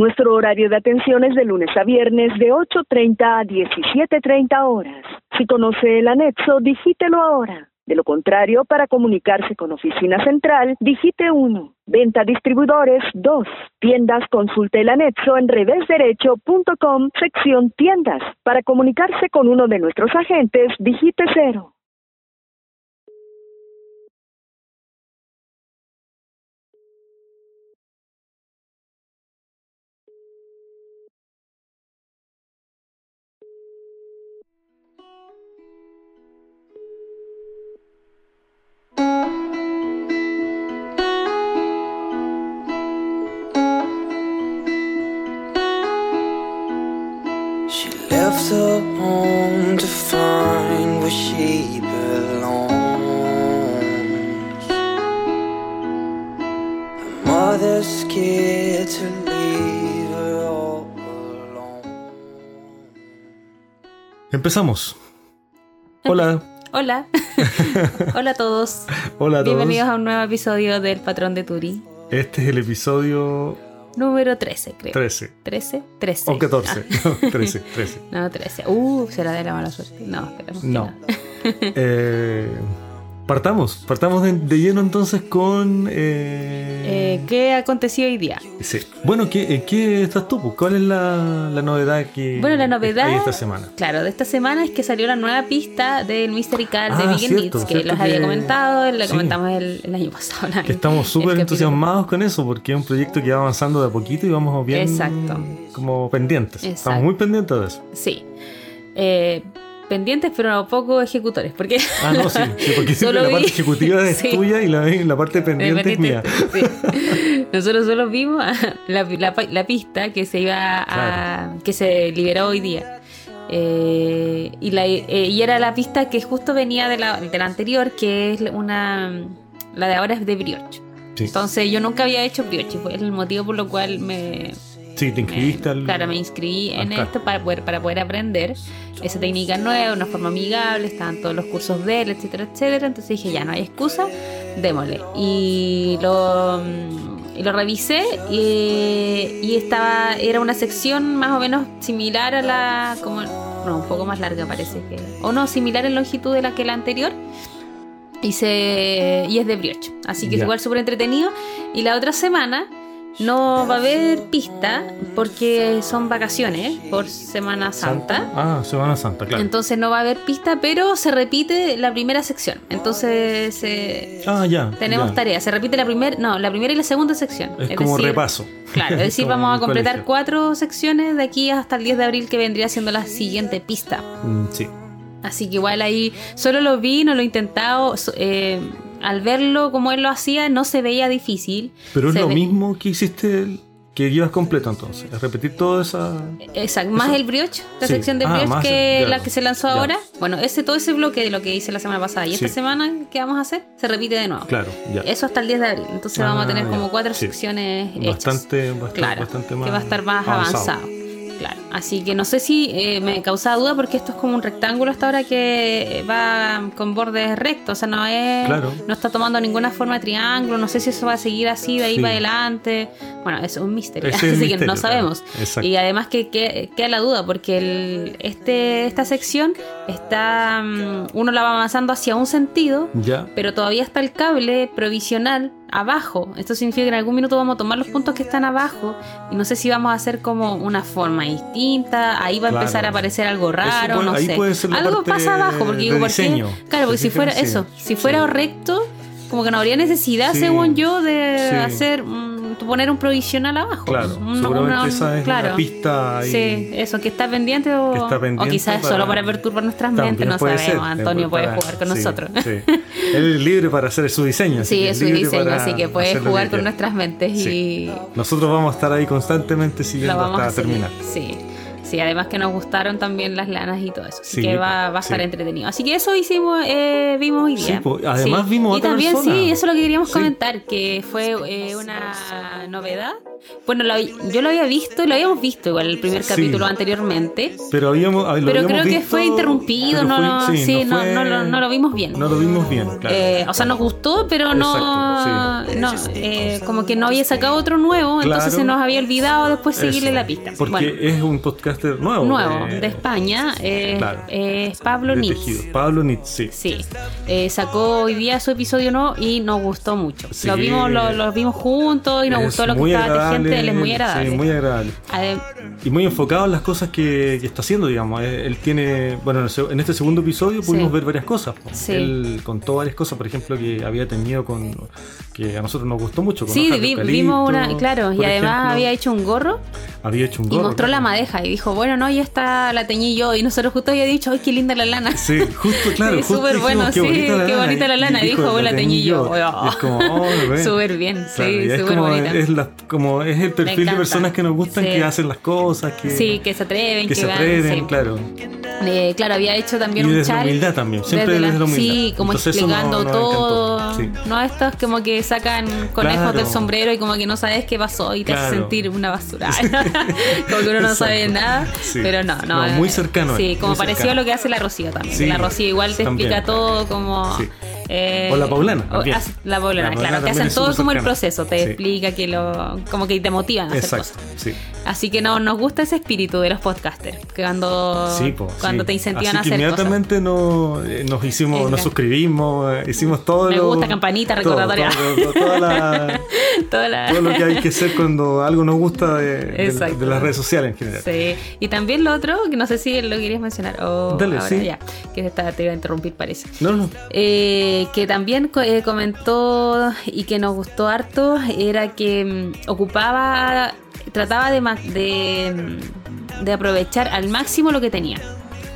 Nuestro horario de atención es de lunes a viernes de 8.30 a 17.30 horas. Si conoce el anexo, digítelo ahora. De lo contrario, para comunicarse con Oficina Central, digite 1. Venta distribuidores 2. Tiendas consulte el anexo en revésderecho.com, sección tiendas. Para comunicarse con uno de nuestros agentes, digite 0. Empezamos. Hola. Hola. Hola a todos. Hola a todos. Bienvenidos a un nuevo episodio del Patrón de Turi. Este es el episodio Número 13, creo. 13. 13, 13. O 14. Ah. No, 13, 13. No, 13. Uh, será de la mala suerte. No, esperemos que No. Eh, partamos. Partamos de, de lleno entonces con. eh, Eh, ¿Qué aconteció hoy día? sí. Bueno, ¿qué, en ¿qué estás tú? pues? ¿Cuál es la, la novedad que Bueno, la novedad- hay esta semana? Claro, de esta semana es que salió la nueva pista del Mystery Car de Ah, cierto, Beats, que los había comentado, lo sí. comentamos el, el año pasado. Que estamos súper entusiasmados con eso porque es un proyecto que va avanzando de a poquito y vamos bien Exacto. como pendientes. Exacto. Estamos muy pendientes de eso. Sí. Eh, pendientes, pero poco ejecutores, porque Ah, no, sí, sí, porque siempre la vi- parte ejecutiva es Sí. tuya y la, la parte pendiente es mía. Sí. Nosotros solo vimos la, la- la pista que se iba a, que se liberó hoy día. Eh, y, la, eh, y era la pista que justo venía de la, de la anterior, que es una. La de ahora es de brioche. Entonces yo nunca había hecho brioche, fue el motivo por lo cual me, Sí, te inscribiste me- al. Claro, me inscribí en esto para poder, para poder aprender esa técnica nueva, una forma amigable, estaban todos los cursos de él, etcétera, etcétera. Entonces dije, ya no hay excusa, démosle. Y lo, y lo revisé y, y estaba, era una sección más o menos similar a la, como, no, un poco más larga parece que, o no, similar en longitud de la que la anterior. Y, se, y es de brioche. Así que es Ya. igual súper entretenido. Y la otra semana no va a haber pista porque son vacaciones por Semana Santa. Ah, Semana Santa, claro. Entonces no va a haber pista, pero se repite la primera sección. Entonces eh, ah, ya. tenemos ya. tarea. Se repite la primera, no, la primera y la segunda sección. Es, como decir, repaso. Claro, es decir, vamos a completar colegio. cuatro secciones de aquí hasta el 10 de abril que vendría siendo la siguiente pista. Mm, sí. Así que igual ahí solo lo vi, no lo he intentado. eh, al verlo como él lo hacía, no se veía difícil. Pero es Se lo ve- mismo que hiciste, el- que llevas completo entonces. Es repetir toda esa. Exacto, más Eso- el brioche, la Sí. sección de Ah, brioche que el- ya. la que se lanzó Ya. ahora. Bueno, ese todo ese bloque de lo que hice la semana pasada y esta semana que vamos a hacer se repite de nuevo. Claro, ya. Eso hasta el 10 de abril. Entonces Ah, vamos a tener como cuatro Sí. secciones hechas. Bastante, bastante, claro, bastante más. que va a estar más avanzado. avanzado. Claro, así que no sé si eh, me causaba duda porque esto es como un rectángulo hasta ahora que va con bordes rectos, o sea, no es Claro. no está tomando ninguna forma de triángulo, no sé si eso va a seguir así de ahí Sí. para adelante. Bueno, es un misterio, es así que no sabemos. Y además que, que- queda la duda porque el, este esta sección está mm, uno la va avanzando hacia un sentido, Ya. pero todavía está el cable provisional abajo. Esto significa que en algún minuto vamos a tomar los puntos que están abajo y no sé si vamos a hacer como una forma distinta. Ahí va a Claro. empezar a aparecer algo raro, puede- no sé. puede ser la algo pasa abajo porque digo. Claro, porque si fuera eso, si fuera Sí. recto, como que no habría necesidad, Sí. según yo, de Sí. hacer mm, poner un provisional abajo. Claro. Seguramente una- esa es claro. una pista ahí. Sí, eso, que está pendiente o, quizás para- solo para perturbar nuestras mentes, no sabemos. ser, Antonio puede jugar con sí, nosotros. sí. Él es libre para hacer su diseño. Sí, es su diseño, así que puede jugar con nuestras mentes Sí. y Nosotros vamos a estar ahí constantemente siguiendo hasta terminar. Sí. Sí, además que nos gustaron también las lanas y todo eso. Así Sí, que va, va a estar sí. entretenido. Así que eso hicimos, eh, vimos hoy Sí, día. po, además vimos Y otra también, persona. sí, eso es lo que queríamos Sí. comentar, que fue eh, una novedad. Bueno, lo- yo lo había visto, lo habíamos visto igual el primer Sí. capítulo anteriormente. Pero habíamos. lo Pero habíamos creo que visto, fue interrumpido, no, fue- no, sí, no, fue- no lo- no lo vimos bien. No lo vimos bien, claro. Eh, o sea, nos gustó, pero no, Exacto, no eh, como que no había sacado otro nuevo, entonces Claro. se nos había olvidado después seguirle Eso, la pista. Porque Bueno, es un podcaster nuevo. nuevo, de España, eh, Claro. es Pablo tejido. Pablo Nitz, sí. Eh, sacó hoy día su episodio nuevo y nos gustó mucho. Sí. Lo vimos, lo, lo vimos juntos y nos Es gustó lo que estaba tejiendo, él es muy agradable. Sí, muy agradable. Adem- Y muy enfocado en las cosas que, que está haciendo, digamos. Eh, Él tiene, bueno, en este segundo episodio pudimos Sí. ver varias cosas. Sí. Él contó varias cosas, por ejemplo, que había tenido con, que a nosotros nos gustó mucho. Con Sí, vi- vimos una, claro, y además ejemplo. había hecho un gorro había hecho un y gorro. mostró la madeja y dijo, bueno, no, ya está, la teñí yo y nosotros justo había dicho, ay, qué linda la lana. Sí, justo, claro. Sí, súper bueno, sí, qué bonita la lana. Y Dijo, "Oh, la teñí yo". Y es como, oh. Súper bien, sí, Claro, y es súper bonita. Es, la- como es el perfil de personas que nos gustan, Sí. que hacen las cosas, que, Sí, que se atreven, que que, se van, atreven, sí. claro. Eh, claro, había hecho también Y un desde la chal. humildad también, siempre desde la humildad. Sí, como Entonces explicando nos- nos todo. sí. No estos como que sacan conejos Claro. del sombrero y como que no sabes qué pasó y te hace Claro. sentir una basura. como que uno no sabe Exacto. Nada. Sí. Pero no, no. No, muy eh, cercano Sí, como muy parecido cercano. a lo que hace la Rocío también. Sí, la Rocío igual te también. explica todo como. Sí. Eh, O la Paulana, o La Paulana, La claro. Te hacen todo como el proceso. Te Sí. explica que lo. como que te motivan a hacer Exacto, cosas. sí. Así que no, nos gusta ese espíritu de los podcasters. Que cuando, Sí, po, cuando te incentivan Así a que hacer cosas. inmediatamente nos, eh, nos hicimos, nos suscribimos, eh, hicimos todo Me lo, gusta, campanita, recordatoria. todo, todo, la- todo lo que hay que hacer cuando algo nos gusta de, de- Exacto. de las redes sociales en general. Sí. Y también lo otro, que no sé si lo querías mencionar. O Dale, ahora sí. ya. Que esta- te iba a interrumpir, parece. No, no. Eh, que también eh, comentó y que nos gustó harto era que mm, ocupaba, trataba de, mm, de aprovechar al máximo lo que tenía.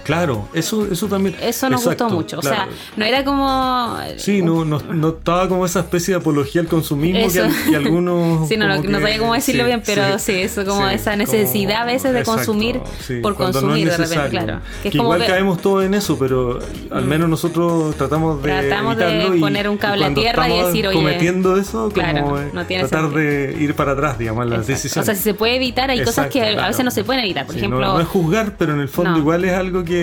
Claro, eso, eso también. Eso nos Exacto, gustó mucho. claro. O sea, no era como. Sí, no, no, no estaba como esa especie de apología al consumismo que, Eso. que algunos. Sí, no, no, como no que- sabía cómo decirlo sí, bien, pero sí, eso como sí, esa necesidad a veces de exacto, consumir sí, por consumir de repente, claro. Que, como igual que- caemos todos en eso, pero al menos nosotros tratamos de. Tratamos de y- poner un cable a tierra y decir, oye, cometiendo eso, claro, como eh, no tiene tratar sentido. de ir para atrás, digamos, las decisiones. O sea, si se puede evitar, hay cosas Exacto, que a claro. veces no se pueden evitar. Por Sí, ejemplo, no, es juzgar, pero en el fondo igual es algo que,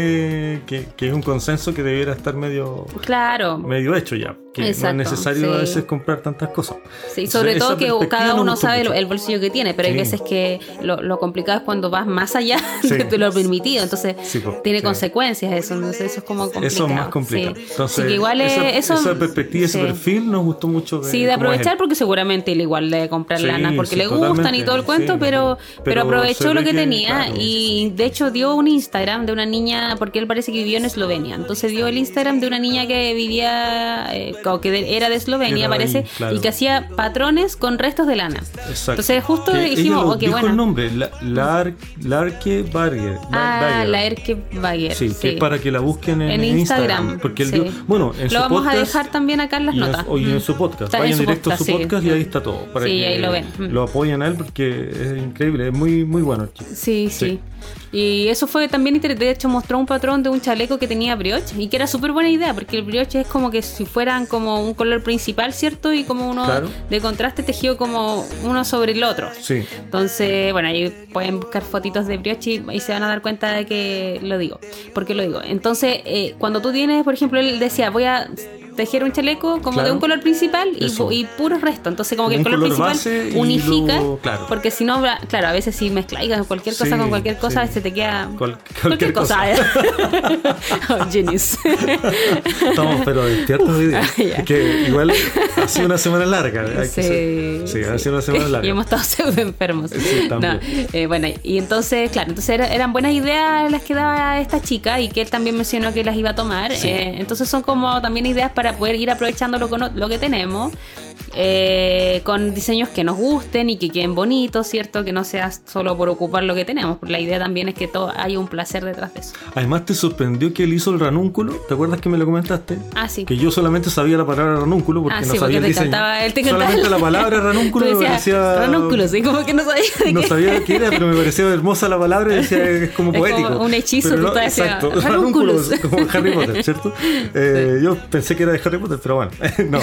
que, que es un consenso que debiera estar medio, claro. medio hecho ya. Que Exacto, no es necesario sí. a veces comprar tantas cosas. Sí, sobre todo que cada uno sabe el, el bolsillo que tiene, pero hay Sí. veces que lo, lo complicado es cuando vas más allá Sí. de lo permitido, entonces po, tiene consecuencias eso, entonces eso es como complicado. Eso es más complicado. Entonces, que igual es- esa, eso, esa perspectiva, ese perfil nos gustó mucho. De, Sí, de aprovechar porque seguramente él igual de comprar lana porque le gustan y todo el cuento, pero, pero, Pero aprovechó ve lo que, que, tenía claro. y de hecho dio un Instagram de una niña, porque él parece que vivió en Eslovenia, entonces dio el Instagram de una niña que vivía, eh, o que era de Eslovenia Era de ahí, parece, claro. y que hacía patrones con restos de lana. Exacto. Entonces justo Que dijimos, qué dijo bueno. el nombre, la, Lar- Larke Barger. Ah, Barger. la Erke Baguer. Sí, que es para que la busquen en, En Instagram. Instagram, Porque él sí. dio- bueno, en Lo su vamos a podcast dejar también acá en las en, notas. en Mm. su podcast. Está en Vayan su directo a su podcast, sí. podcast y ahí está todo. Para Sí, que ahí lo ven. Mm. Lo apoyen a él porque es increíble, es muy, muy bueno. Sí, sí. Y eso fue también interesante. De hecho, mostró un patrón de un chaleco que tenía brioche y que era súper buena idea porque el brioche es como que si fueran como un color principal, ¿cierto? Y como uno Claro. de contraste tejido como uno sobre el otro. Sí. Entonces, bueno, ahí pueden buscar fotitos de brioche y, y se van a dar cuenta de que lo digo. ¿Por qué lo digo? Entonces, eh, cuando tú tienes, por ejemplo, él decía, voy a tejer un chaleco como Claro. de un color principal y, Eso. pu- y puros restos. Entonces, como que el color, color principal unifica. claro. Porque si no, claro, a veces si mezclas cualquier cosa Sí, con cualquier cosa, sí. se te queda Cual- cualquier, cualquier cosa. oh, genius. Estamos pero despiertos hoy día. Ah, que igual ha sido una semana larga. hay Sí, sí, ha sido una semana larga. y hemos estado pseudo enfermos. No, eh, bueno, y entonces, claro, entonces era- eran buenas ideas las que daba esta chica y que él también mencionó que las iba a tomar. Eh, entonces son como también ideas para poder ir aprovechando lo, que tenemos eh, con diseños que nos gusten y que queden bonitos, ¿cierto? Que no sea solo por ocupar lo que tenemos, porque la idea también es que todo haya un placer detrás de eso. Además, ¿te sorprendió que él hizo el ranúnculo? ¿Te acuerdas que me lo comentaste? Ah, sí. Que yo solamente sabía la palabra ranúnculo porque Ah, no sí, sabía porque el te diseño. cantaba- él te solamente la palabra ranúnculo Tú me parecía... ranúnculo, sí, como que no sabía de No qué. sabía qué era, pero me parecía hermosa la palabra y decía es como Es como poético. un hechizo, Pero tú no, estás exacto, diciendo, ranúnculos, ranúnculos. como Harry Potter, ¿cierto? Eh, Yo pensé que era de Harry Potter, pero bueno, no.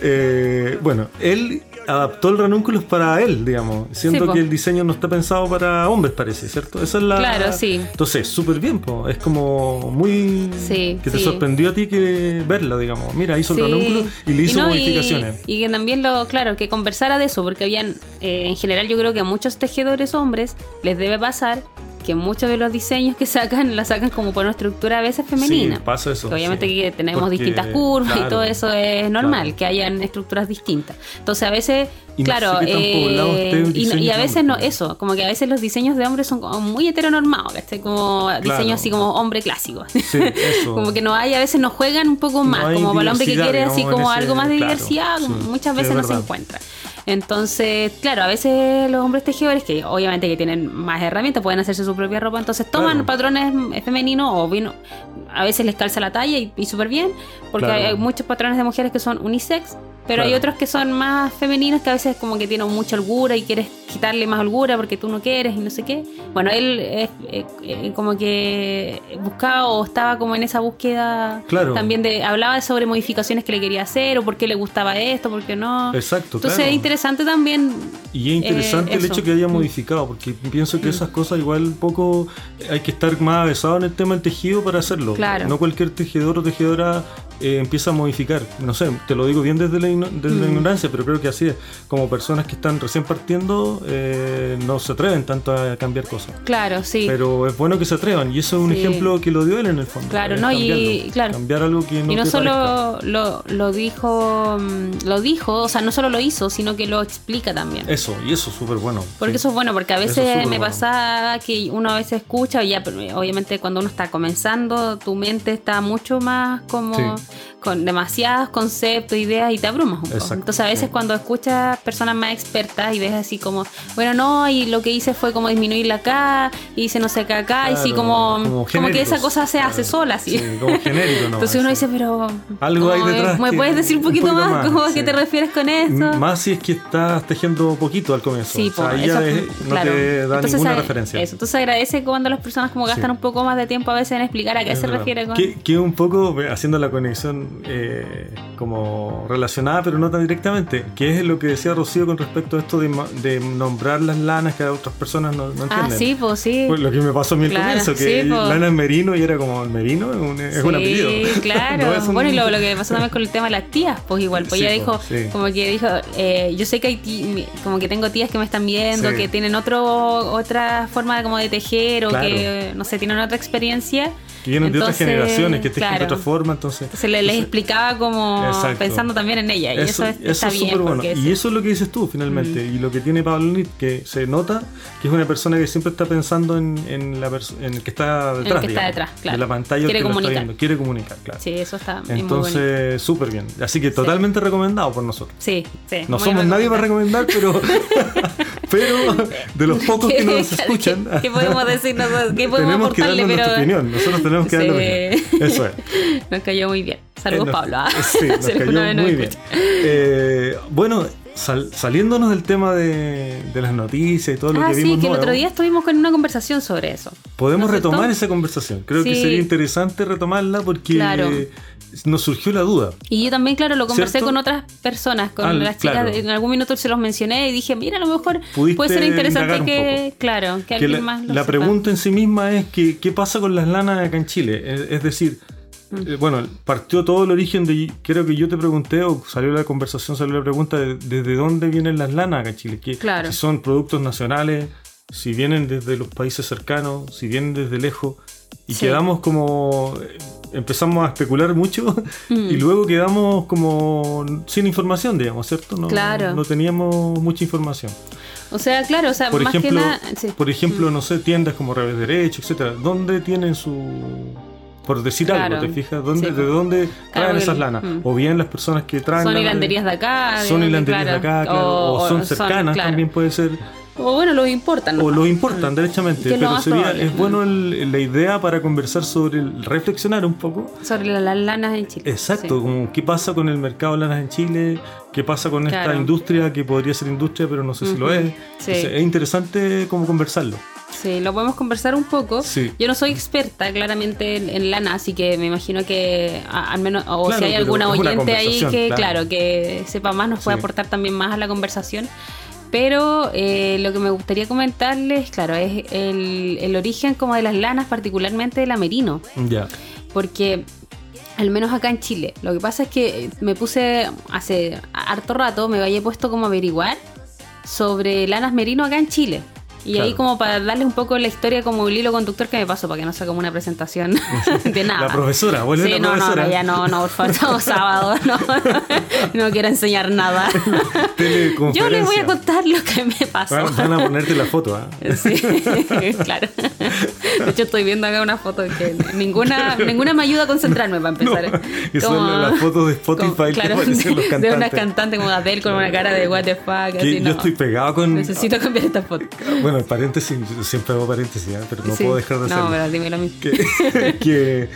Eh, bueno, él adaptó el ranúnculos para él, digamos, siendo Sí, que el diseño no está pensado para hombres, parece, ¿cierto? Esa es la... Claro, sí. Entonces, súper bien, po. es como muy... Sí, que te sí. sorprendió a ti que verla, digamos. Mira, hizo el ranúnculo y le hizo no, y- modificaciones. Y, que también lo, claro, que conversara de eso, porque habían, eh, en general yo creo que a muchos tejedores hombres les debe pasar que muchos de los diseños que sacan la sacan como por una estructura a veces femenina. Sí, pasa eso. Que obviamente sí. que tenemos Porque, distintas curvas y claro, todo eso es normal, claro. que hayan estructuras distintas. Entonces a veces, Y no claro, sé eh, y, no- y a veces no, eso, como que a veces los diseños de hombres son como muy heteronormados, ¿cachai? Como diseños así como hombre clásico. Sí, eso. como que no hay, a veces nos juegan un poco más, como para el hombre que quiere así como ese- algo más de claro, diversidad, sí, muchas sí, veces es no se encuentra. Entonces, claro, a veces los hombres tejedores, que obviamente que tienen más herramientas, pueden hacerse su propia ropa, entonces toman Claro. patrones eh, femeninos o bien, a veces les calza la talla y, y súper bien, porque Claro. hay muchos patrones de mujeres que son unisex, pero hay otros que son más femeninos que a veces como que tienen mucha holgura y quieres quitarle más holgura porque tú no quieres y no sé qué. Bueno, él eh, eh, como que buscaba o estaba como en esa búsqueda Claro. también de hablaba sobre modificaciones que le quería hacer o por qué le gustaba esto, por qué no. Exacto, Entonces claro. es interesante también Y es interesante Eh, el eso. hecho que haya Mm. modificado, porque pienso que esas cosas igual un poco hay que estar más avesado en el tema del tejido para hacerlo. Claro. No cualquier tejedor o tejedora eh, empieza a modificar. No sé, te lo digo bien desde la, desde la Mm. ignorancia, pero creo que así es. Como personas que están recién partiendo, eh, no se atreven tanto a cambiar cosas. Claro, sí. Pero es bueno que se atrevan, y eso es un Sí. ejemplo que lo dio él en el fondo. Claro, no, y- claro. Cambiar algo que no y no te solo lo, lo dijo, mm, lo dijo, o sea, no solo lo hizo, sino que lo explica también. Eso, y eso es súper bueno. Porque sí. eso es bueno, porque a es veces me bueno. pasa que uno a veces escucha, y ya, pero obviamente cuando uno está comenzando, tu mente está mucho más como Sí. Con demasiados conceptos, ideas y te abrumas un poco. Exacto, Entonces a veces sí. cuando escuchas personas más expertas y ves así como, bueno, no, y lo que hice fue como disminuirla acá, y hice no sé qué acá, y sí como, como como, que esa cosa se hace Claro. sola, así. Sí, como genérico, ¿no? Entonces uno dice, pero... Algo hay ¿cómo me- detrás ¿Me que- puedes decir un un poquito, más? ¿Cómo sí. que te refieres con eso? Más si es que estás tejiendo poquito al comienzo. Sí, o sea, ahí eso, ya es- no claro. te da Entonces, ninguna referencia. Eso, entonces agradece cuando las personas como gastan un poco más de tiempo a veces en explicar a qué Es se verdad. refiere con... Que, que un poco haciendo la conexión eh, como relacionada, pero no tan directamente, que es lo que decía Rocío con respecto a esto de, nombrar las lanas que a otras personas no, no ah, entienden. sí, pues sí. Pues lo que me pasó a mí al comienzo, que sí, po. lana es merino y era como merino, es un, es un apellido. Sí, claro. No es un- Bueno, y lo, lo que pasó también con el tema de las tías, pues igual, pues Sí, ella po, dijo, sí. como que dijo, eh, yo sé que hay tí- como que tengo tías que me están viendo, Sí. que tienen otro otra forma de como de tejer o Claro. que, no sé, tienen otra experiencia. Que vienen de otras Entonces, generaciones, que tejen de claro. otra forma, entonces... Entonces le, les explicaba como Exacto. pensando también en ella, y eso, es- está es bien. súper bueno. Y es- eso es lo que dices tú finalmente. Y lo que tiene Pablo Nit, que se nota que es una persona que siempre está pensando en, en la en el que está detrás. que está detrás, claro. De la pantalla Quiere que lo está comunicar. viendo. Quiere comunicar, claro. Sí, eso está. Entonces, súper bien. Así que totalmente recomendado por nosotros. Sí, sí. No somos nadie para recomendar, pero, pero de los pocos que nos ¿Qué- escuchan, ¿Qué, podemos decir nosotros? ¿Qué podemos tenemos que darnos nuestra Pero opinión. Nosotros tenemos que Sí. darle opinión. Eso es. nos cayó muy bien. Saludos, Eh, nos- Pablo. ah. Sí, nos Si cayó nos muy bien. Eh, bueno, sal- saliéndonos del tema de, de las noticias y todo lo Ah, que sí, vimos que el nuevo, otro día estuvimos con una conversación sobre eso. podemos ¿No retomar esa conversación. Creo que Sí. sería interesante retomarla porque Claro. Nos surgió la duda. Y yo también, claro, lo conversé ¿Cierto? con otras personas, con Ah, las chicas. claro. En algún minuto se los mencioné y dije, mira, a lo mejor puede ser interesante que, claro, que Que alguien la, más lo la sepa. pregunta en sí misma es que, qué pasa con las lanas acá en Chile. Es, es decir, Mm. eh, bueno, partió todo el origen de, creo que yo te pregunté o salió la conversación, salió la pregunta de desde dónde vienen las lanas acá en Chile. Que, Claro. Si son productos nacionales, si vienen desde los países cercanos, si vienen desde lejos. Y Sí. quedamos como... Empezamos a especular mucho Mm. y luego quedamos como sin información, digamos, ¿cierto? No, Claro. no teníamos mucha información. O sea, claro, o sea, Por más ejemplo, que nada. sí. por ejemplo, Mm. no sé, tiendas como Revés Derecho, etcétera, ¿dónde tienen su por decir Claro. algo, ¿te fijas? ¿Dónde, Sí, ¿De dónde traen porque- esas lanas? mm. O bien las personas que traen Son hilanderías de acá. Son de- hilanderías de claro. acá, claro, o, son cercanas claro. también puede ser. O bueno, los importan. O nomás. lo importan Mm. derechamente, pero sería, probable. es bueno el- la idea para conversar sobre, el- reflexionar un poco. Sobre la- las lanas en Chile. Exacto, Sí. como qué pasa con el mercado de lanas en Chile, qué pasa con esta Claro. industria que podría ser industria, pero no sé si lo es. Sí. Entonces, es interesante como conversarlo. Sí, lo podemos conversar un poco. Sí. Yo no soy experta claramente en, en lana, así que me imagino que a- al menos, o Claro, si hay alguna oyente ahí que, claro. claro. que sepa más, nos puede Sí. aportar también más a la conversación. Pero eh, lo que me gustaría comentarles, claro, es el, el origen como de las lanas, particularmente de la merino. Ya. Porque al menos acá en Chile, lo que pasa es que me puse hace harto rato, me había puesto como a averiguar sobre lanas merino acá en Chile. Y Claro. ahí como para darles un poco la historia como el hilo conductor que me pasó, para que no sea como una presentación de nada. La profesora, vuelve Sí, la no, no, profesora. no, ya no, no, por favor, estamos sábado, no, no quiero enseñar nada. Yo les voy a contar lo que me pasó. Van, a ponerte la foto, ¿ah? Sí, claro. De hecho, estoy viendo acá una foto que ninguna, ninguna me ayuda a concentrarme para empezar. No, y son las fotos de Spotify que aparecen los De una cantantes. cantante como Adele con una cara de what the fuck. Que así, yo no. estoy pegado con. Necesito cambiar esta foto. Bueno, paréntesis, yo siempre hago paréntesis, ¿ah? pero no Sí. puedo dejar de hacerlo. No, pero dime lo mismo. que, que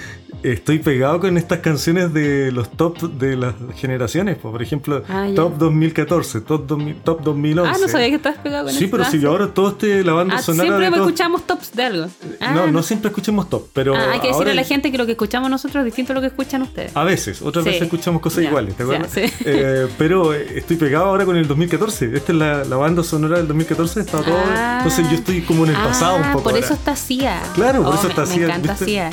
estoy pegado con estas canciones de los top de las generaciones. Por ejemplo, Ah. Top 2014, Top, 2000, top 2011. Ah, no sabía que estabas pegado con Sí, eso. pero Ah, si yo ahora todo este, la banda Ah, sonora siempre me escuchamos tops de algo. Ah, No, no siempre escuchemos top, pero Ah, hay que decirle a la gente que lo que escuchamos nosotros es distinto a lo que escuchan ustedes. A veces, otras Sí. veces escuchamos cosas iguales, ¿te acuerdas? sí. Eh, pero eh, estoy pegado ahora con el 2014. Esta es la, la banda sonora del 2014. Está todo, Ah. entonces yo estoy como en el pasado un poco. Por ahora. eso está CIA. Claro, por Oh, eso me- está Me CIA, encanta ¿viste? CIA.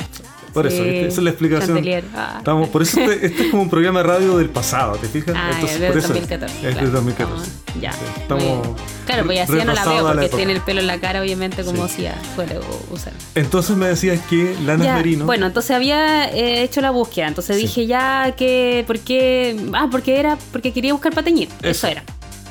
Por eso, Sí, ¿viste? esa es la explicación. Ah. Estamos, por eso este, este es como un programa de radio del pasado, ¿te fijas? Ah, Entonces, es del por eso 2014. Es claro. del 2014. Estamos- ya. Estamos. Claro, pues ya no la veo la porque tiene el pelo en la cara, obviamente, como Sí. CIA suele usar. Entonces me decías que Lana Ya, Merino. Bueno, entonces había eh, hecho la búsqueda. Entonces Sí. dije ya que. ¿Por qué? Ah, porque era. Porque quería buscar para teñir. Eso, Eso. era.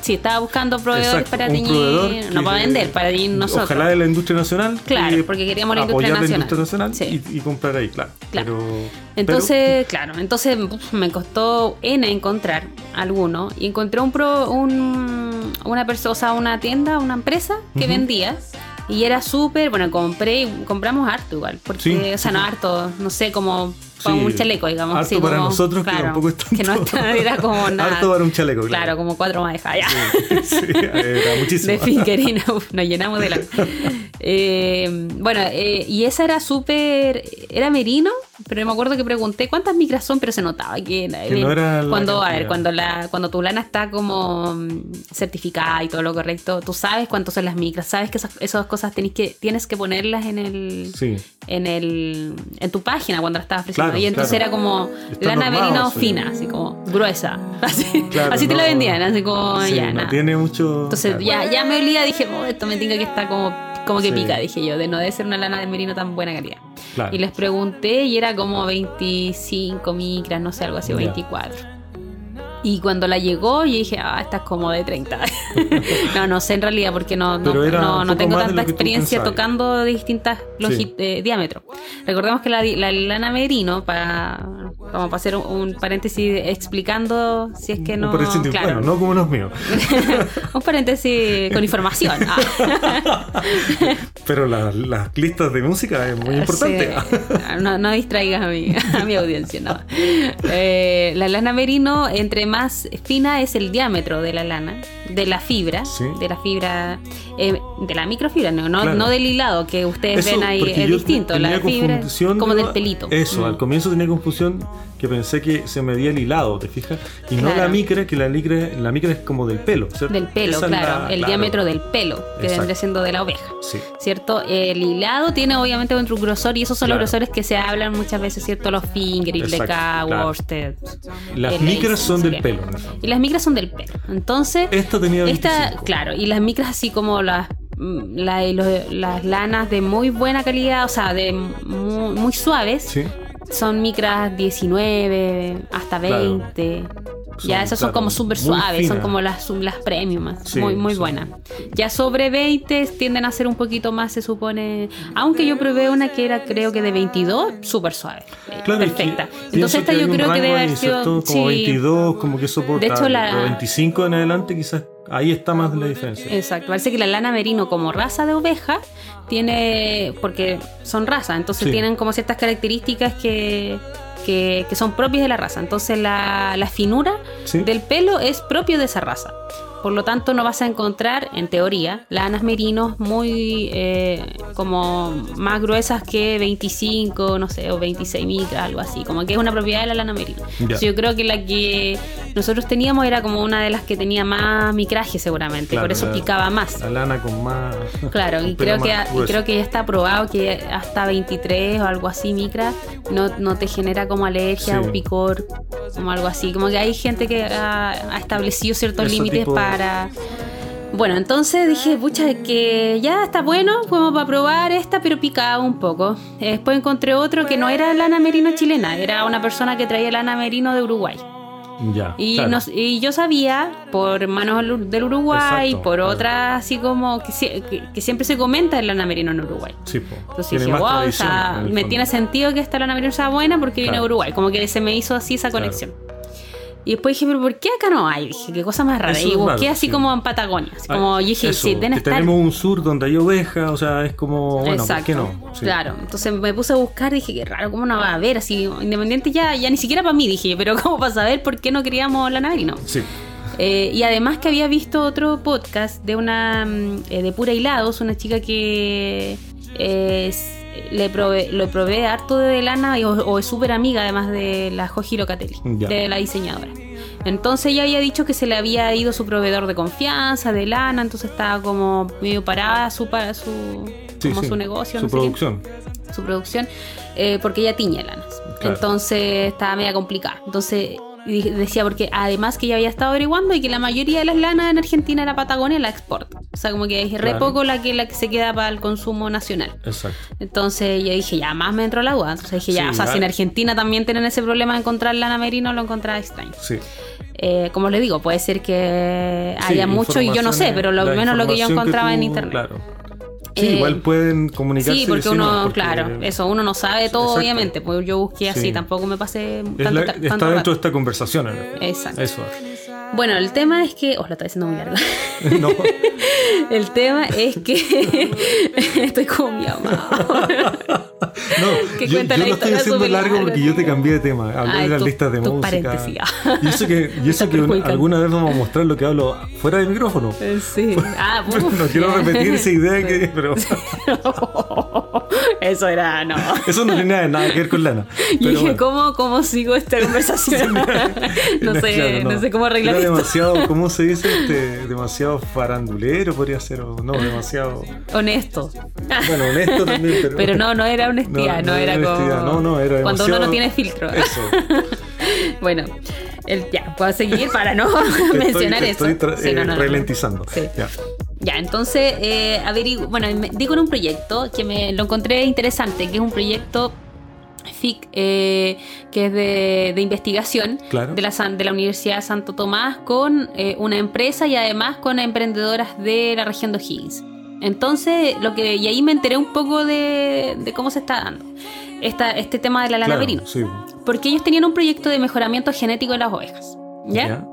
Sí, estaba buscando proveedores Exacto, para teñir. proveedor No para vender, para teñir nosotros. Ojalá de la industria nacional. Claro, que porque queríamos la industria nacional. la industria nacional Sí. y, y comprar ahí, claro. Claro. Pero, Entonces, claro, entonces me costó N encontrar alguno y encontré un pro, un, una persona, o sea, una tienda, una empresa que vendía y era súper, bueno, compré y compramos harto igual, porque, Sí, o sea, sí, no harto, no sé, como Sí, un chaleco, digamos. harto para como- nosotros, que tampoco es tanto. Que no está- era como nada. Harto para un chaleco, claro. Claro, como cuatro más ya. Sí, era muchísimo. De fingerina, uf, nos llenamos de la. Eh, bueno, eh, y esa era súper. Era merino, pero me acuerdo que pregunté cuántas micras son, pero se notaba que, Que no era cuando, a ver, cuando, la, cuando tu lana está como mm, certificada y todo lo correcto, tú sabes cuántos son las micras, sabes que esas, esas cosas tenés que, tienes que ponerlas en el. Sí. En el en tu página cuando la estabas ofreciendo. Claro, y entonces claro. era como Está lana merino eso. fina, así como gruesa. Así, Claro, así te la vendían, así como Sí, ya, no nada. tiene mucho. Entonces ya, ya me olía, dije, oh, esto me tinca que está como, como que Sí. pica, dije yo, de no debe ser una lana de merino tan buena calidad. Y les pregunté y era como 25 micras, no sé, algo así, Ya. 24. Y cuando la llegó, yo dije, ah, esta es como de 30. no, no sé en realidad, porque no, no, era no, tengo tanta experiencia tocando de distintas eh, diámetros. Recordemos que la, la lana merino, para, como para hacer un, un paréntesis explicando si es que no. Un paréntesis, claro. bueno, no como los míos. un paréntesis con información. Ah. Pero la- las listas de música es muy importante. Sí. No, no distraigas a mi, a mi audiencia, no. Eh, la lana merino, entre más fina es el diámetro de la lana, de la fibra, Sí. de la fibra, eh, de la microfibra, no, no, Claro. no del hilado que ustedes Eso, ven ahí, es distinto. La fibra como del pelito. Eso, Mm. al comienzo tenía confusión que pensé que se medía el hilado, ¿te fijas? Y no la micra, que la micra, la micra es como del pelo, ¿cierto? Del pelo, Esa claro. la- el claro. diámetro del pelo, que Exacto. vendría siendo de la oveja. Sí. ¿Cierto? El hilado tiene obviamente un grosor y esos son los grosores que se hablan muchas veces, ¿cierto? Los finger, el Exacto, DK, claro. worsted. Las micras son del pelo. Y las micras son del pelo. Entonces, Esta tenía esta, 25. claro, y las micras así como las mm, la- los- las lanas de muy buena calidad, o sea, de muy, muy suaves, Sí. son micras 19 hasta Claro. 20. ya esas son claro, como súper suaves, son finas. como las, las premium, Sí, muy, muy sí. buenas. Ya sobre 20 tienden a ser un poquito más, se supone. Aunque yo probé una que era, creo que de 22, súper suave. Claro, perfecta. Entonces, esta yo creo que debe haber sido. Como sí, 22, como que soporta. De hecho, la- Pero 25 en adelante, quizás ahí está más la diferencia. Exacto, parece que la lana merino como raza de oveja tiene, porque son razas, entonces Sí. tienen como ciertas características que, que, que son propias de la raza. Entonces la, la finura Sí. del pelo es propio de esa raza. Por lo tanto, no vas a encontrar, en teoría, lanas merinos muy eh, como más gruesas que 25, no sé, o 26 micras, algo así. Como que es una propiedad de la lana. Entonces, yo creo que la que nosotros teníamos era como una de las que tenía más micraje seguramente, Claro, por eso la- picaba más. La lana con más. Claro, y creo, que, y creo que ya está probado que hasta 23 o algo así micra no, no te genera como alergia Sí. o picor, como algo así. Como que hay gente que ha, ha establecido ciertos límites tipo Bueno, entonces dije, pucha, que ya está bueno, fuimos para probar esta, pero picaba un poco. Después encontré otro que no era lana merino chilena, era una persona que traía lana merino de Uruguay. Ya. Y, claro. nos- y yo sabía, por manos del- Uruguay, Exacto, por claro. otras así como que, sie- que- que siempre se comenta el lana merino en Uruguay. Sí, po. Entonces Tiene dije, wow, o sea, me fondo. tiene sentido que esta lana merino sea buena porque viene de Claro. Uruguay. Como que se me hizo así esa Claro. conexión. Y después dije, pero ¿por qué acá no hay? Dije, qué cosa más rara. Eso y busqué raro, así sí. como en Patagonia. Así Ah, como yo dije, eso, sí, deben que estar. Tenemos un sur donde hay ovejas, o sea, es como, bueno, Exacto. ¿por qué no? Sí. Claro, entonces me puse a buscar y dije, qué raro, ¿cómo no va a haber? Así, independiente ya, ya ni siquiera para mí, dije, pero ¿cómo para saber por qué no queríamos lana merino? Sí. Eh, y además que había visto otro podcast de una mm, eh, de Pura Hilados, una chica que eh, es- le probé, lo probé harto de lana y, o, o es súper amiga además de la Joji Locatelli, de la diseñadora. Entonces ella había dicho que se le había ido su proveedor de confianza, de lana, entonces estaba como medio parada su, para su, Sí, como sí. su negocio, Su no sé qué producción. su producción, eh, porque ella tiñe lanas. Claro. Entonces estaba media complicada. Entonces y decía, porque además que ella había estado averiguando y que la mayoría de las lanas en Argentina, la Patagonia, la exporta. O sea, como que es re poco la que, la que se queda para el consumo nacional. Exacto. Entonces yo dije, ya más me entró la duda. Entonces dije, ya, Sí, o sea, ya. si en Argentina también tienen ese problema de encontrar lana merino, lo encontraba extraño. Sí. Eh, como les digo, puede ser que Sí, haya mucho y yo no sé, pero lo menos lo que yo encontraba en tú- internet. Claro. Sí, Eh, igual pueden comunicarse. Sí, porque uno, porque claro, eso, uno no sabe todo, Exacto. obviamente. Pues yo busqué así, Sí. tampoco me pasé es tanto, la- ta- está tanto dentro rato. de esta conversación. el fondo. Exacto. Eso. Bueno, el tema es que. Oh, lo está diciendo muy largo. no, el tema es que. Estoy como mi amado. no Que yo, cuenta yo la lo estoy haciendo largo porque yo te cambié de tema. Hablé de las listas de música. paréntesis, Y eso que, y eso que perjudicando. alguna vez vamos a mostrar lo que hablo fuera del micrófono. Sí. Ah, uf, no quiero repetir esa idea que. Pero Eso era, no. eso no tiene nada, que ver con lana. Y dije, bueno. ¿cómo, ¿cómo sigo esta conversación? no, sé, Claro, no. sé cómo arreglar Era esto. demasiado, ¿cómo se dice? Este, demasiado farandulero podría ser, o no, demasiado. Honesto. Bueno, honesto también, pero. Pero no, no era honestidad, no, era como. honestidad, No, no, era Cuando uno demasiado- no tiene filtro. Eso. Bueno, el, ya, puedo seguir para no Te mencionar estoy, eso. Estoy Sí, no, eh, no, no, no. ralentizando. Sí. Ya. Ya, entonces, eh, bueno, me di con un proyecto que me lo encontré interesante, que es un proyecto FIC, eh, que es de, de investigación Claro. de, la, San- de la Universidad de Santo Tomás con eh, una empresa y además con emprendedoras de la región de O'Higgins. Entonces, lo que, y ahí me enteré un poco de, de cómo se está dando esta, este tema de la lana Claro, sí. Porque ellos tenían un proyecto de mejoramiento genético de las ovejas. ¿Ya?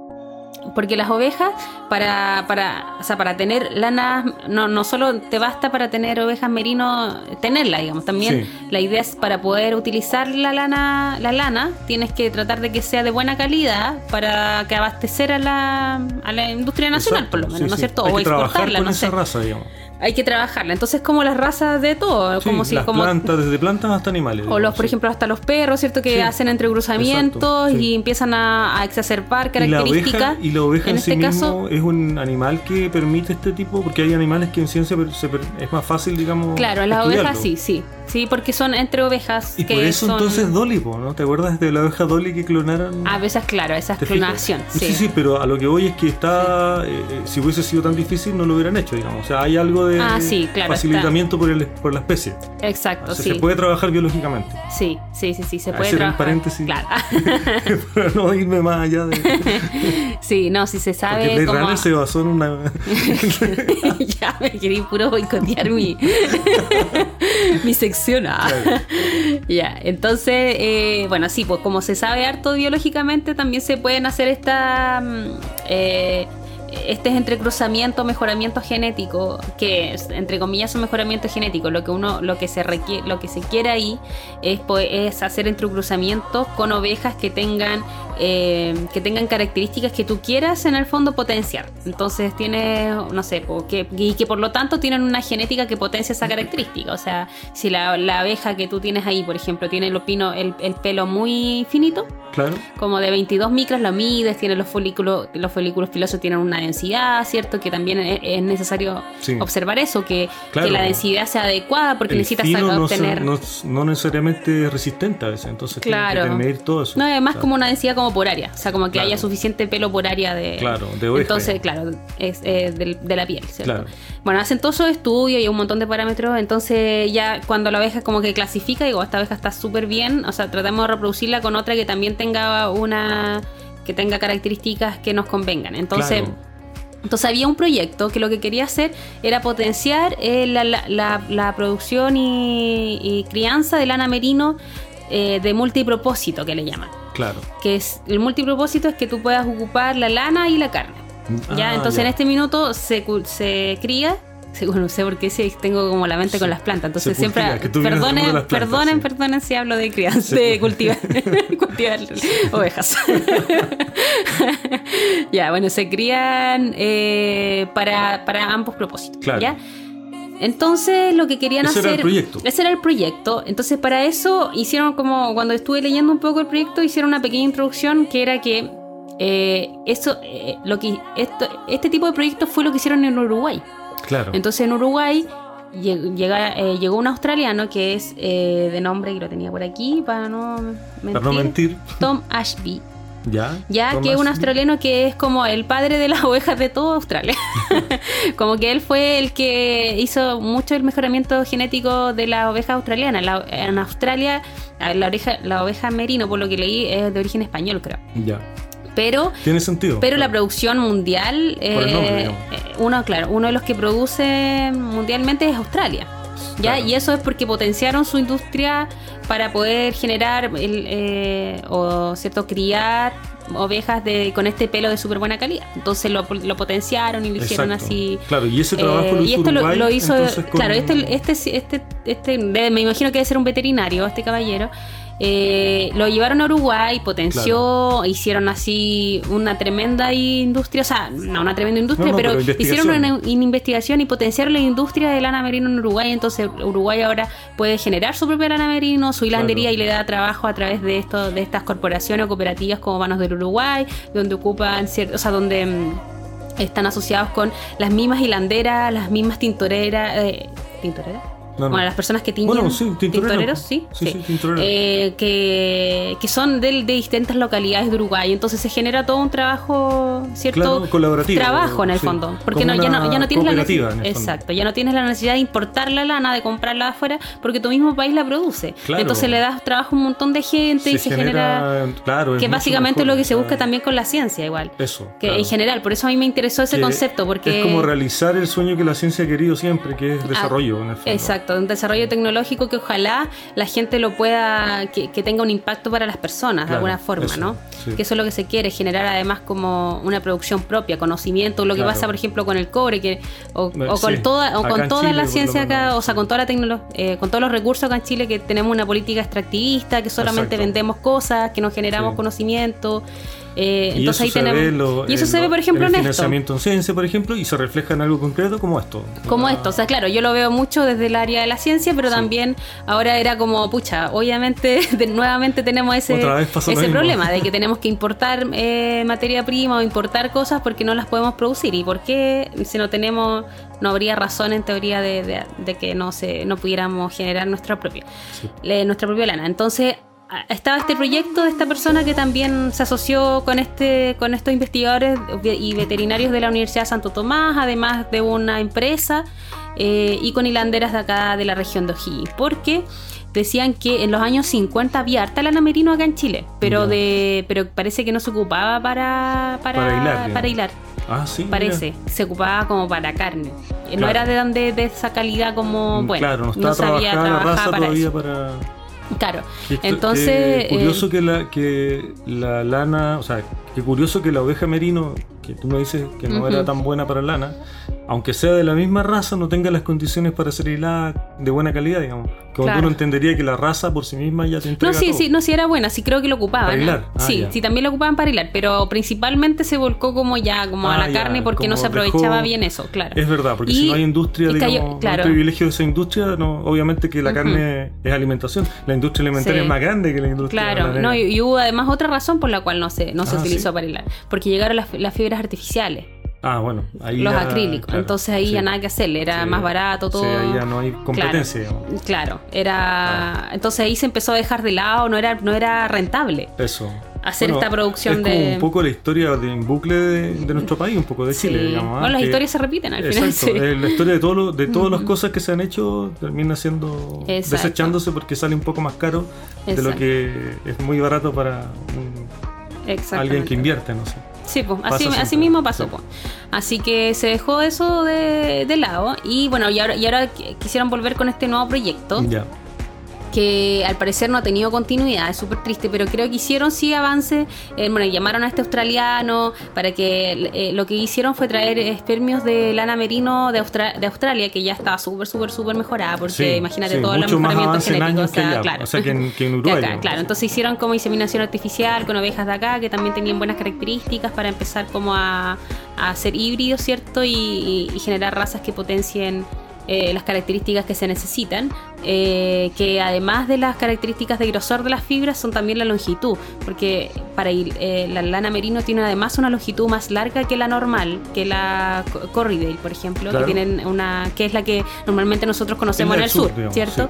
Porque las ovejas, para, para, o sea, para tener lanas, no, no solo te basta para tener ovejas merino, tenerla, digamos. También Sí. la idea es para poder utilizar la lana, la lana, tienes que tratar de que sea de buena calidad para que abastecer a la, a la industria nacional, Exacto, por lo menos, sí, ¿no es sí. cierto? Hay o que exportarla, con no esa sé. raza, digamos. Hay que trabajarla. Entonces, como las razas de todo, Sí, como si las como plantas, desde plantas hasta animales. o los, por sí. ejemplo, hasta los perros, ¿cierto? Que Sí. hacen entrecruzamientos Exacto, y empiezan a, a exacerbar Y la características. oveja, y la oveja en, en sí este mismo caso, es un animal que permite este tipo, porque hay animales que en ciencia se es más fácil, digamos. claro, las ovejas sí, sí. Sí, porque son entre ovejas. Y que por eso son... entonces Dolly, ¿no? ¿Te acuerdas de la oveja Dolly que clonaron? A veces, claro, esa es clonación. Sí. Sí. sí, pero a lo que voy es que está. eh, eh, si hubiese sido tan difícil, no lo hubieran hecho, digamos. O sea, hay algo de Ah, sí, claro, facilitamiento por, el, por la especie. Exacto, O sea, sí. Se puede trabajar biológicamente. Sí, sí, sí, sí, se Ah, puede el trabajar. paréntesis. Claro. Para no irme más allá de. sí, no, si se Porque sabe cómo... Runner se basó en una. ya me quería puro boicotear mi, mi sección. Claro. ya, entonces, eh, bueno, sí, pues como se sabe harto biológicamente, también se pueden hacer esta, mm, eh, este entrecruzamiento, mejoramiento genético, que es, entre comillas, un mejoramiento genético. Lo que uno, lo que se requiere, lo que se quiere ahí es, pues, es hacer entrecruzamientos con ovejas que tengan, eh, que tengan características que tú quieras en el fondo potenciar. Entonces tiene, no sé, que, y que por lo tanto tienen una genética que potencia esa característica. O sea, si la, la abeja que tú tienes ahí, por ejemplo, tiene el, opino, el, el pelo muy finito, Claro. como de 22 micras lo mides, tiene los folículos, los folículos pilosos tienen una densidad, ¿cierto? Que también es, es necesario Sí. observar eso, que, Claro. que la densidad sea adecuada porque El necesitas no, se- obtener... no, no necesariamente es resistente a veces, entonces Claro. tienes que medir todo eso. No, además como una densidad como por área, o sea, como que Claro. haya suficiente pelo por área de... Claro, de oveja. Entonces, claro, es eh, de, la piel, ¿cierto? Claro. Bueno, hacen todos esos estudios y un montón de parámetros, entonces ya cuando la abeja como que clasifica, digo, esta abeja está súper bien, o sea, tratamos de reproducirla con otra que también tenga una... que tenga características que nos convengan. Entonces... Claro. Entonces había un proyecto que lo que quería hacer era potenciar eh, la, la- la- la producción y, y crianza de lana merino eh, de multipropósito, que le llaman. Claro. Que es el multipropósito es que tú puedas ocupar la lana y la carne. ya, Ah, entonces ya. en este minuto se, se cría. Según no sé por qué sí, tengo como la mente con las plantas. Entonces siempre. Perdonen, plantas, perdonen, sí. perdonen si hablo de crianza, de cultiva. cultivar, cultivar ovejas. ya, bueno, se crían eh, para, para ambos propósitos. Claro. ¿ya? Entonces lo que querían Ese hacer. era el proyecto. Ese era el proyecto. Entonces, para eso hicieron como. Cuando estuve leyendo un poco el proyecto, hicieron una pequeña introducción que era que. eh, eso, eh, lo que esto, este tipo de proyectos fue lo que hicieron en Uruguay. Claro. Entonces en Uruguay lle- llega, eh, llegó un australiano que es eh, de nombre, que lo tenía por aquí para no mentir, Para no mentir, Tom Ashby. Ya. Ya Thomas- que es un australiano que es como el padre de las ovejas de toda Australia. como que él fue el que hizo mucho el mejoramiento genético de las ovejas australianas. La- en Australia, la, oreja, la oveja merino, por lo que leí, es de origen español, creo. Ya. Pero Tiene sentido. pero la producción mundial, nombre, eh, eh, uno, claro, uno de los que produce mundialmente es Australia. ¿Ya? Claro. Y eso es porque potenciaron su industria para poder generar el, eh, o cierto criar ovejas de, con este pelo de súper buena calidad. Entonces lo, lo potenciaron y lo hicieron así. Claro, y ese trabajo Eh, lo y hizo esto lo- Uruguay, lo, hizo, entonces, con- claro, este, este, este, este, me imagino que debe ser un veterinario, este caballero. Eh, lo llevaron a Uruguay, potenció, hicieron así una tremenda industria, o sea, no una tremenda industria, No, no, pero, hicieron una, una investigación y potenciaron la industria de lana merino en Uruguay, entonces Uruguay ahora puede generar su propia lana merino, su hilandería Claro. y le da trabajo a través de esto, de estas corporaciones o cooperativas como Manos del Uruguay, donde ocupan cierto, o sea, donde mm, están asociados con las mismas hilanderas, las mismas tintoreras, eh, tintoreras. No, no. Bueno, las personas que tiñen Bueno, sí, tintorero. tintoreros, sí, Sí, sí, tintorero. Eh, que, que son de, de distintas localidades de Uruguay. Entonces se genera todo un trabajo, cierto Claro, colaborativo, trabajo en el fondo. Porque no, ya, no, ya no tienes la necesidad. Exacto, ya no tienes la necesidad de importar la lana, de comprarla de afuera, porque tu mismo país la produce. Claro. Entonces le das trabajo a un montón de gente y se genera. claro, es que mucho básicamente es lo que se busca también con la ciencia, igual. Eso. Que claro. en general, por eso a mí me interesó ese Que concepto, porque. Es como realizar el sueño que la ciencia ha querido siempre, que es Ah, desarrollo, en el fondo. Exacto, un desarrollo tecnológico que ojalá la gente lo pueda, que, que tenga un impacto para las personas de alguna forma, eso, ¿no? sí. Que eso es lo que se quiere, generar además como una producción propia, conocimiento, lo que Claro. pasa por ejemplo con el cobre, que, o, Eh, o con toda, o acá con toda Chile, la ciencia acá, o sea, con toda la tecnología, con todos los recursos acá en Chile que tenemos una política extractivista, que solamente Exacto. vendemos cosas, que no generamos Sí. conocimiento. Eh, Y entonces eso ahí se tenemos. ve en lo- y eso en se lo- ve, por ejemplo, en el esto. financiamiento en ciencia, por ejemplo, y se refleja en algo concreto como esto. Como Ah, esto, o sea, claro, yo lo veo mucho desde el área de la ciencia, pero Sí. también ahora era como, pucha, obviamente de- nuevamente tenemos ese, ese problema de que tenemos que importar eh, materia prima o importar cosas porque no las podemos producir. ¿Y por qué si no tenemos, no habría razón en teoría de, de- de que no, se, no pudiéramos generar nuestra propia, Sí. le- nuestra propia lana? Entonces estaba este proyecto de esta persona que también se asoció con este con estos investigadores y veterinarios de la Universidad de Santo Tomás, además de una empresa eh, y con hilanderas de acá de la región de O'Higgins, porque decían que en los años 50 había harta lana merino acá en Chile, pero de pero parece que no se ocupaba para para, Para hilar, para Ah, sí. mira. parece, se ocupaba como para carne. No era de donde de esa calidad como bueno, claro, no la trabajado raza para todavía eso. para. Claro. Esto- Entonces, qué curioso eh, que la que la lana, o sea, qué curioso que la oveja merino, que tú me dices que no era tan buena para lana, aunque sea de la misma raza, no tenga las condiciones para ser hilada de buena calidad, digamos. Como Claro. tú no entendería que la raza por sí misma ya te entrega No, sí, todo. sí, no, sí era buena, sí creo que lo ocupaban. Para hilar. Ah, sí, ya. sí, también lo ocupaban para hilar, pero principalmente se volcó como ya, como a Ah, la ya, carne porque no se aprovechaba dejó- bien eso, claro. Es verdad, porque Y- si no hay industria, cayó- digamos, no claro. hay privilegio de esa industria, no, obviamente que la carne es alimentación. La industria alimentaria Sí. es más grande que la industria Claro, no, y, y hubo además otra razón por la cual no se, no se Ah, utilizó porque llegaron las, las fibras artificiales, Ah, bueno, ahí los ya, acrílicos, claro, entonces ahí sí. ya nada que hacerle, era Sí. más barato todo. Sí, ahí ya no hay competencia. Claro, era entonces ahí se empezó a dejar de lado, no era no era rentable. Eso. Hacer esta producción es como de- un poco la historia de en bucle de, de nuestro país, un poco de Chile, Sí. digamos. ¿ah? Bueno, las Que- historias se repiten al final. Exacto, la historia de, todo lo- de todas las cosas que se han hecho termina siendo Exacto. desechándose porque sale un poco más caro de lo que es muy barato para un-. Alguien que invierte, no sé. Sí, pues así, mismo pasó. Sí. pues. Así que se dejó eso de, de lado y bueno, y ahora, y ahora qu- quisieron volver con este nuevo proyecto Ya. Que al parecer no ha tenido continuidad, es súper triste, pero creo que hicieron sí avance. Eh, bueno, llamaron a este australiano para que eh, lo que hicieron fue traer espermios de lana merino de, Austra- de Australia, que ya estaba súper, súper, súper mejorada, porque Sí, imagínate sí, en genéticos. años que o sea, allá, claro. o sea, que en- que en Uruguay, acá, claro, entonces hicieron como inseminación artificial con ovejas de acá, que también tenían buenas características para empezar como a, a hacer híbridos, ¿cierto? Y, y- y generar razas que potencien eh, las características que se necesitan, eh, que además de las características de grosor de las fibras son también la longitud, porque para il- eh, la lana merino tiene además una longitud más larga que la normal, que la co- Corriedale, por ejemplo, Claro. que tienen una que es la que normalmente nosotros conocemos en el sur, sur, digamos, ¿cierto?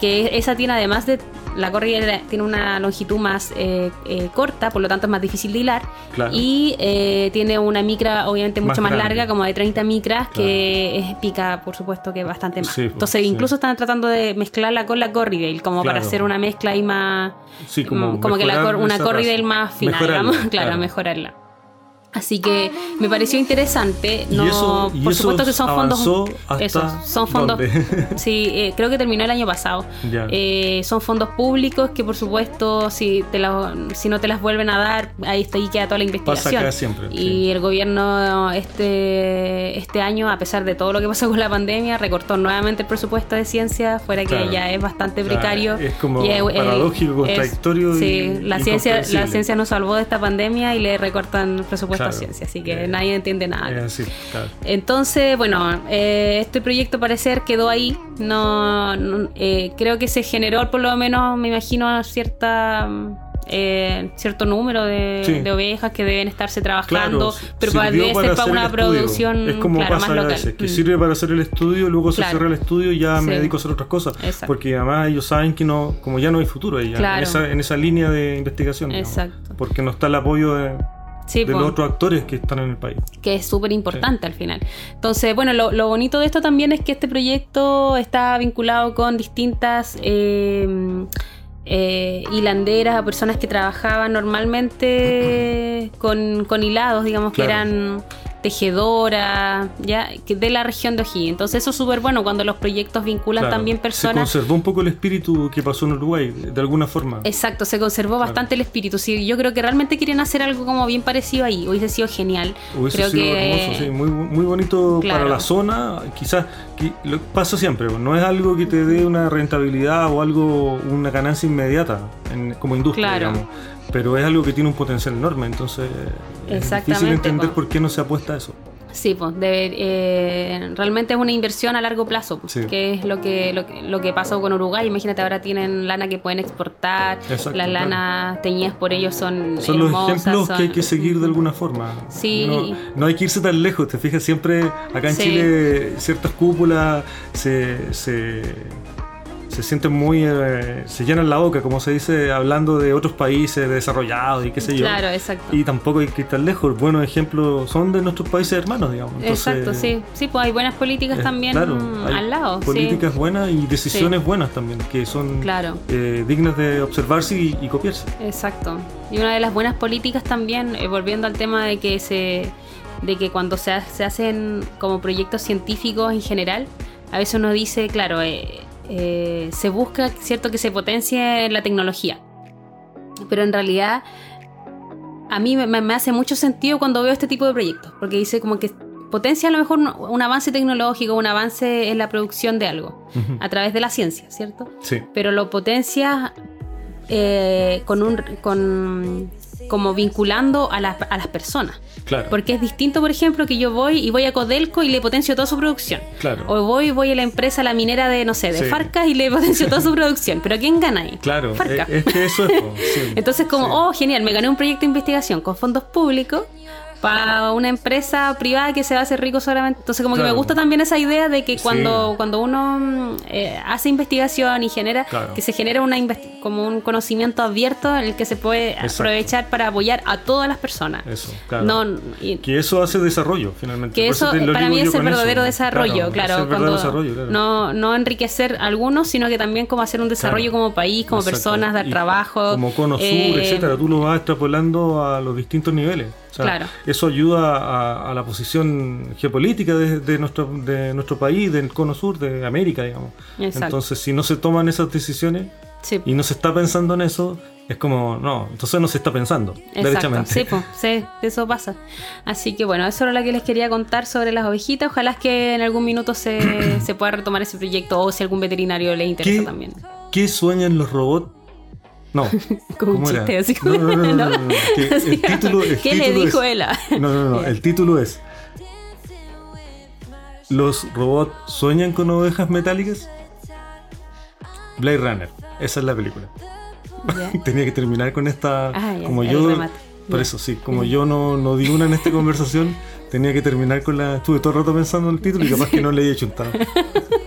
Que esa tiene además de la Corriedale tiene una longitud más eh, eh, corta, por lo tanto es más difícil de hilar Claro. y eh, tiene una micra obviamente mucho más, larga, como de 30 micras, que es, pica por supuesto que bastante más. Sí, pues, Entonces sí. incluso están tratando de mezclarla con la Corriedale, como para hacer una mezcla ahí más... Sí, como, como que la, una raza. más fina, Mejorarla, digamos, claro, mejorarla. Así que me pareció interesante. No, eso- por supuesto que son fondos. Eso, son fondos. Sí, eh, creo que terminó el año pasado. Eh, son fondos públicos que, por supuesto, si, te la- si no te las vuelven a dar, ahí está ahí queda toda la Pasa investigación. acá siempre. Y sí. el gobierno este, este año, a pesar de todo lo que pasó con la pandemia, recortó nuevamente el presupuesto de ciencia, fuera que ya es bastante precario. es como es- paradójico, es- contradictorio sí, y la ciencia, la ciencia nos salvó de esta pandemia y le recortan el presupuesto Claro. a ciencia, así que Eh, nadie entiende nada. Claro. Entonces, bueno, eh, este proyecto parecer quedó ahí. No, no- eh, creo que se generó por lo menos, me imagino, cierta eh, cierto número de, Sí. de ovejas que deben estarse trabajando, Claro, pero para, debe ser para hacer una producción es como claro, pasa más a local. veces, que Mm. sirve para hacer el estudio, luego se cierra el estudio y ya me dedico a hacer otras cosas. Exacto. Porque además ellos saben que no, como ya no hay futuro Claro. en, esa, en esa línea de investigación. digamos. Exacto. Porque no está el apoyo de, Sí, de po. los otros actores que están en el país. que es súper importante al final. Entonces, bueno, lo, lo bonito de esto también es que este proyecto está vinculado con distintas eh, eh, hilanderas, a personas que trabajaban normalmente con, con hilados, digamos que eran tejedoras, ya que de la región de O'Higgins. Entonces eso es súper bueno cuando los proyectos vinculan Claro, también Se personas conservó un poco el espíritu que pasó en Uruguay, de alguna forma. Exacto, se conservó bastante el espíritu. Sí, yo creo que realmente quieren hacer algo como bien parecido ahí. Hubiese sido genial. Hubiese creo sido que hermoso, sí, muy, muy bonito Claro. para la zona. Quizás lo pasa siempre, no es algo que te dé una rentabilidad o algo, una ganancia inmediata en- como industria, digamos. Pero es algo que tiene un potencial enorme, entonces es difícil entender po. por qué no se apuesta a eso. Sí, pues eh, realmente es una inversión a largo plazo, pues, Sí. que es lo que, lo lo que pasó con Uruguay. Imagínate, ahora tienen lana que pueden exportar, Exacto, las claro. lanas teñidas por ellos son Son los ejemplos que hay que seguir de alguna forma. Sí. No, no hay que irse tan lejos, te fijas, siempre acá en Sí. Chile ciertas cúpulas se, se, se sienten muy... eh, se llenan la boca, como se dice, hablando de otros países desarrollados y qué sé yo. Claro, exacto. Y tampoco hay que ir tan lejos. Buenos ejemplos son de nuestros países hermanos, digamos. Entonces, Exacto, sí. Sí, pues hay buenas políticas también claro, al lado. sí. Políticas buenas y decisiones buenas también, que son Claro. eh, dignas de observarse y, y copiarse. Exacto. Y una de las buenas políticas también, eh, volviendo al tema de que se de que cuando se, ha- se hacen como proyectos científicos en general, a veces uno dice, claro, eh, eh, se busca, cierto, que se potencie la tecnología. Pero en realidad a mí me, me hace mucho sentido cuando veo este tipo de proyectos, porque dice como que potencia a lo mejor un, un avance tecnológico, un avance en la producción de algo, a través de la ciencia, ¿cierto? Sí, pero lo potencia eh, con un con como vinculando a, las- a las personas. claro. Porque es distinto, por ejemplo, que yo voy y voy a Codelco y le potencio toda su producción. Claro. O voy voy a la empresa, la minera de, no sé, de Sí. Farcas y le potencio toda su producción. Pero ¿quién gana ahí? Claro, Farca. eh, es que eso es. sí. Entonces, como, Sí. oh, genial, me gané un proyecto de investigación con fondos públicos para una empresa privada que se va a hacer rico solamente. Entonces, como que me gusta también esa idea de que Sí. cuando, cuando uno mm, eh, hace investigación y genera, Claro. que se genera una como un conocimiento abierto en el que se puede Exacto. aprovechar para apoyar a todas las personas. Eso, claro. No, y- Que eso hace desarrollo, finalmente. que eso lo para mí es el verdadero desarrollo, es claro, no, no enriquecer a algunos, sino que también como hacer un desarrollo como país, como Exacto. personas, dar Y trabajo. Como Cono Sur, eh, etcétera. Tú lo vas extrapolando a los distintos niveles. O sea, Claro. Eso ayuda a, a la posición geopolítica de, de nuestro, de nuestro país, del Cono Sur, de América, digamos. Exacto. Entonces, si no se toman esas decisiones Sí. y no se está pensando en eso, es como, no, entonces no se está pensando, Exacto, derechamente. sí, pues, sí, eso pasa. Así que bueno, eso era lo que les quería contar sobre las ovejitas. Ojalá es que en algún minuto se, se pueda retomar ese proyecto o si algún veterinario les interesa ¿Qué? también. ¿Qué sueñan los robots? No. Como un chiste, así como- No, no, no, el título, ¿Qué le dijo es- él? No, no, no, el título es ¿Los robots sueñan con ovejas metálicas? Blade Runner, esa es la película. Tenía que terminar con esta. Ah, como yo. Por eso, sí, como yo no, no di una en esta conversación, tenía que terminar con la. Estuve todo el rato pensando en el título y capaz que no le he chuntado.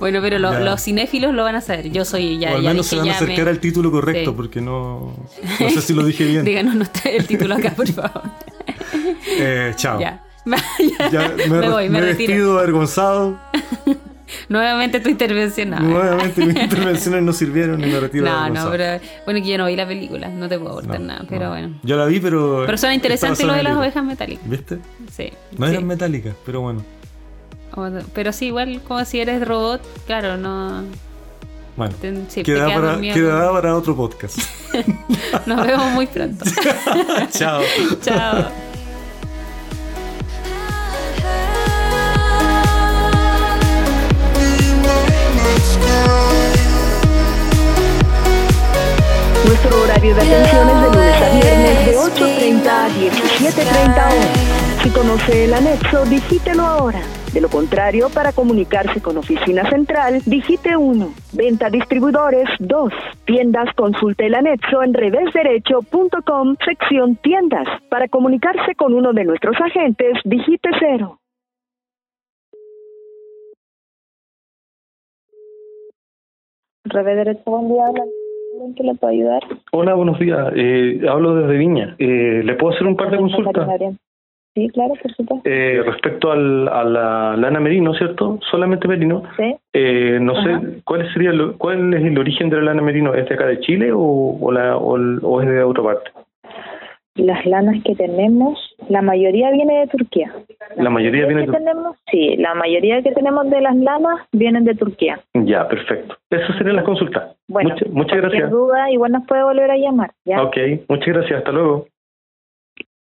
Bueno, pero lo- Ya. los cinéfilos lo van a saber. Yo soy ya. o al ya menos se dije, van a ya me- acercar al título correcto, Sí. porque no. No sé si lo dije bien. Díganos nuestro- el título acá, por favor. Eh, chao. Ya. Ya. Ya me, me voy, me, me retiro. avergonzado. Nuevamente tu intervención. No, Nuevamente mis intervenciones no sirvieron y me retiro no, no, pero bueno, que yo no vi la película, no te puedo aportar No, nada, pero no. bueno. Yo la vi, pero. Pero suena interesante lo de las ovejas metálicas. ¿Viste? Sí. No sí. eran metálicas, pero bueno. Pero sí, igual como si eres robot, claro, no. Bueno. te- sí, te queda, quedas para, dormido. quedará para otro podcast. Nos vemos muy pronto. Chao. Chao. Nuestro horario de atención es de lunes a viernes de 8.30 a 17.30 horas. Si conoce el anexo, digítelo ahora. De lo contrario, para comunicarse con Oficina Central, digite 1. Venta distribuidores 2. Tiendas, consulte el anexo en revésderecho.com, sección tiendas. Para comunicarse con uno de nuestros agentes, digite 0. Revés derecho, buen día. ¿En qué le puedo ayudar? Hola, buenos días. Eh, hablo desde Viña. Eh, ¿Le puedo hacer un par de consultas? Sí, claro, por supuesto. Eh, respecto al, a la lana merino, ¿cierto? Solamente merino. Sí. Eh, no Ajá. sé, ¿cuál sería lo- cuál es el origen de la lana merino? ¿Es de acá de Chile o, o, la, o, el- o es de otra parte? Las lanas que tenemos, la mayoría viene de Turquía. La mayoría viene de... tenemos, sí, la mayoría que tenemos de las lanas vienen de Turquía. Ya, perfecto. Esas serían las consultas. Bueno, Mucha- muchas gracias. duda, igual nos puede volver a llamar, ¿ya? Ok, muchas gracias. Hasta luego.